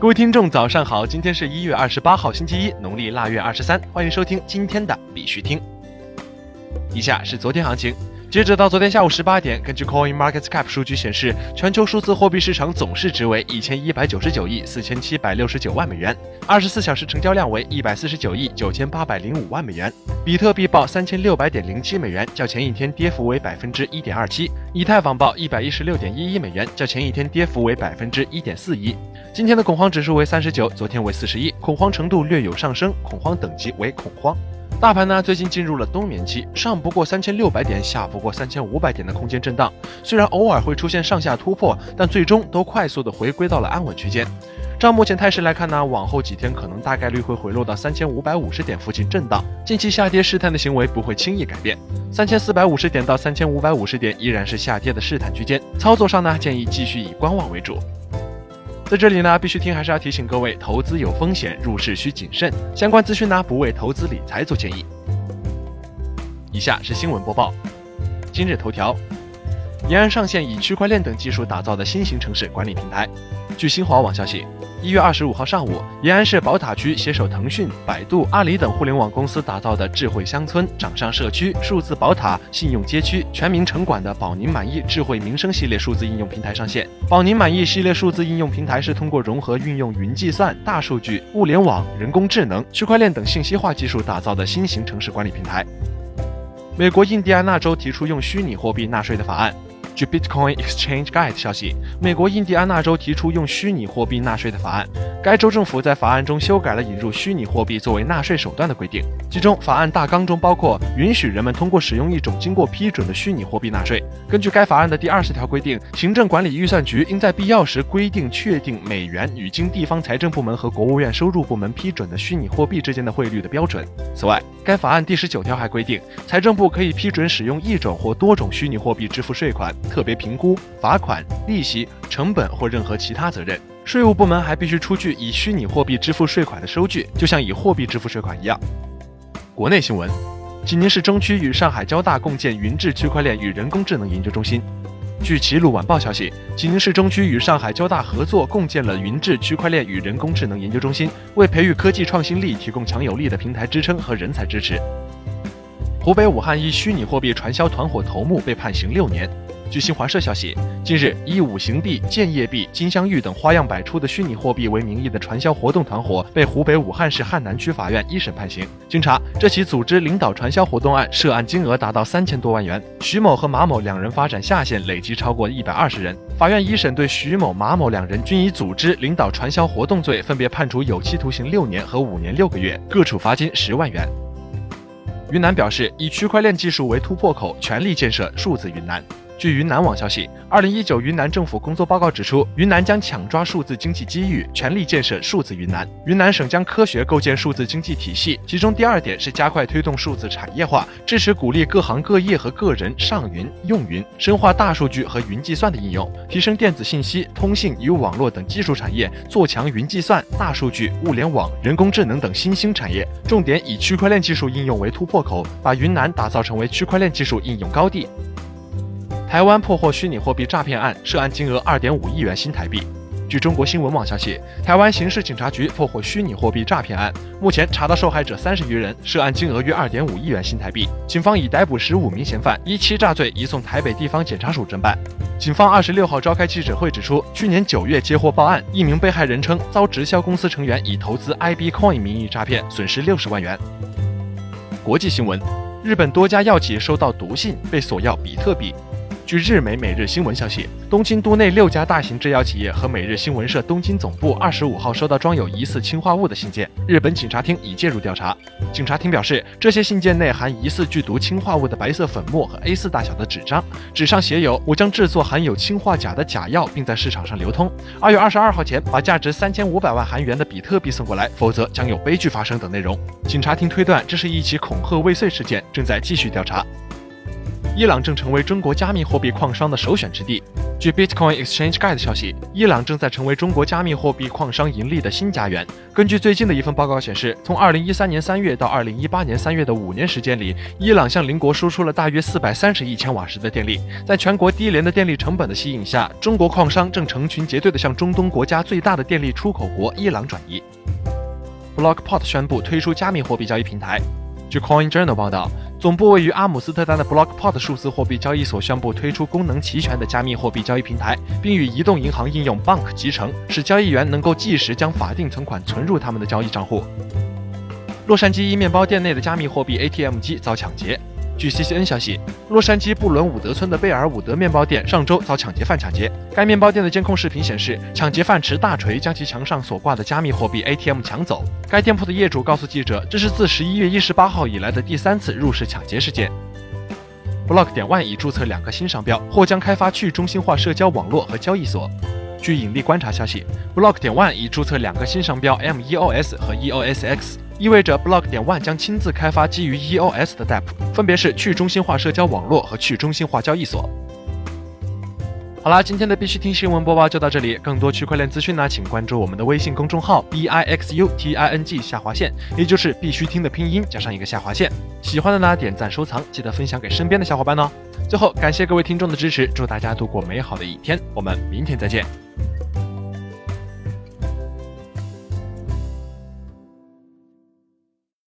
各位听众，早上好！今天是一月二十八号，星期一，农历腊月二十三。欢迎收听今天的必须听。以下是昨天行情。截止到昨天下午十八点，根据 Coin Market Cap 数据显示，全球数字货币市场总市值为一千一百九十九亿四千七百六十九万美元，二十四小时成交量为一百四十九亿九千八百零五万美元。比特币报三千六百点零七美元，较前一天跌幅为百分之一点二七。以太坊报一百一十六点一一美元，较前一天跌幅为百分之一点四一。今天的恐慌指数为三十九，昨天为四十一，恐慌程度略有上升，恐慌等级为恐慌。大盘呢，最近进入了冬眠期，上不过三千六百点，下不过三千五百点的空间震荡。虽然偶尔会出现上下突破，但最终都快速的回归到了安稳区间。照目前态势来看呢，往后几天可能大概率会回落到三千五百五十点附近震荡。近期下跌试探的行为不会轻易改变，三千四百五十点到三千五百五十点依然是下跌的试探区间。操作上呢，建议继续以观望为主。在这里呢，必须听还是要提醒各位，投资有风险，入市需谨慎。相关资讯呢，不为投资理财做建议。以下是新闻播报。今日头条：延安上线以区块链等技术打造的新型城市管理平台。据新华网消息。一月二十五号上午，延安市宝塔区携手腾讯、百度、阿里等互联网公司打造的智慧乡村、掌上社区、数字宝塔、信用街区、全民城管的保您满意智慧民生系列数字应用平台上线。保您满意系列数字应用平台是通过融合运用云计算、大数据、物联网、人工智能、区块链等信息化技术打造的新型城市管理平台。美国印第安纳州提出用虚拟货币纳税的法案。据 Bitcoin Exchange Guide 消息，美国印第安纳州提出用虚拟货币纳税的法案。该州政府在法案中修改了引入虚拟货币作为纳税手段的规定。其中，法案大纲中包括允许人们通过使用一种经过批准的虚拟货币纳税。根据该法案的第二十条规定，行政管理预算局应在必要时规定确定美元与经地方财政部门和国务院收入部门批准的虚拟货币之间的汇率的标准。此外，该法案第十九条还规定，财政部可以批准使用一种或多种虚拟货币支付税款。特别评估、罚款、利息、成本或任何其他责任，税务部门还必须出具以虚拟货币支付税款的收据，就像以货币支付税款一样。国内新闻：济宁市中区与上海交大共建云智区块链与人工智能研究中心。据齐鲁晚报消息，济宁市中区与上海交大合作共建了云智区块链与人工智能研究中心，为培育科技创新力提供强有力的平台支撑和人才支持。湖北武汉一虚拟货币传销团伙头目被判刑六年。据新华社消息，近日以五行币、建业币、金镶玉等花样百出的虚拟货币为名义的传销活动团伙被湖北武汉市汉南区法院一审判刑。经查，这起组织领导传销活动案涉案金额达到三千多万元。徐某和马某两人发展下线，累计超过一百二十人。法院一审对徐某、马某两人均以组织领导传销活动罪分别判处有期徒刑六年和五年六个月，各处罚金十万元。云南表示，以区块链技术为突破口，全力建设数字云南。据云南网消息，二零一九云南政府工作报告指出，云南将抢抓数字经济机遇，全力建设数字云南。云南省将科学构建数字经济体系，其中第二点是加快推动数字产业化，支持鼓励各行各业和个人上云、用云，深化大数据和云计算的应用，提升电子信息、通信与网络等基础产业，做强云计算、大数据、物联网、人工智能等新兴产业，重点以区块链技术应用为突破口，把云南打造成为区块链技术应用高地。台湾破获虚拟货币诈骗案，涉案金额二点五亿元新台币。据中国新闻网消息，台湾刑事警察局破获虚拟货币诈骗案，目前查到受害者三十余人，涉案金额约二点五亿元新台币。警方已逮捕十五名嫌犯，依欺诈罪移送台北地方检察署侦办。警方二十六号召开记者会指出，去年九月接获报案，一名被害人称遭直销公司成员以投资 IB Coin 名义诈骗，损失六十万元。国际新闻：日本多家药企收到毒信，被索要比特币。据日媒《每日新闻》消息，东京都内六家大型制药企业和每日新闻社东京总部二十五号收到装有疑似氰化物的信件，日本警察厅已介入调查。警察厅表示，这些信件内含疑似剧毒氰化物的白色粉末和 A4 大小的纸张，纸上写有“我将制作含有氰化钾的假药，并在市场上流通。二月二十二号前把价值三千五百万韩元的比特币送过来，否则将有悲剧发生”等内容。警察厅推断，这是一起恐吓未遂事件，正在继续调查。伊朗正成为中国加密货币矿商的首选之地。据 Bitcoin Exchange Guide 消息，伊朗正在成为中国加密货币矿商盈利的新家园。根据最近的一份报告显示，从2013年3月到2018年3月的五年时间里，伊朗向邻国输出了大约430亿千瓦时的电力。在全国低廉的电力成本的吸引下，中国矿商正成群结队地向中东国家最大的电力出口国伊朗转移。Blockpot 宣布推出加密货币交易平台。据 Coin Journal 报道，总部位于阿姆斯特丹的 Blockport 数字货币交易所宣布推出功能齐全的加密货币交易平台，并与移动银行应用 Bank 集成，使交易员能够即时将法定存款存入他们的交易账户。洛杉矶一面包店内的加密货币 ATM 机遭抢劫。据 CCN 消息，洛杉矶布伦伍德村的贝尔伍德面包店上周遭抢劫犯抢劫。该面包店的监控视频显示，抢劫犯持大锤将其墙上所挂的加密货币 ATM 抢走。该店铺的业主告诉记者，这是自十一月一十八号以来的第三次入室抢劫事件。Block 点 One 已注册两个新商标，或将开发去中心化社交网络和交易所。据引力观察消息，Block 点 One 已注册两个新商标 MEOS 和 EOSX。意味着 Block 点 One 将亲自开发基于 EOS 的 DApp，分别是去中心化社交网络和去中心化交易所。好啦，今天的必须听新闻播报就到这里。更多区块链资讯呢，请关注我们的微信公众号 b i x u t i n g 下划线，也就是必须听的拼音加上一个下划线。喜欢的呢，点赞收藏，记得分享给身边的小伙伴哦。最后，感谢各位听众的支持，祝大家度过美好的一天，我们明天再见。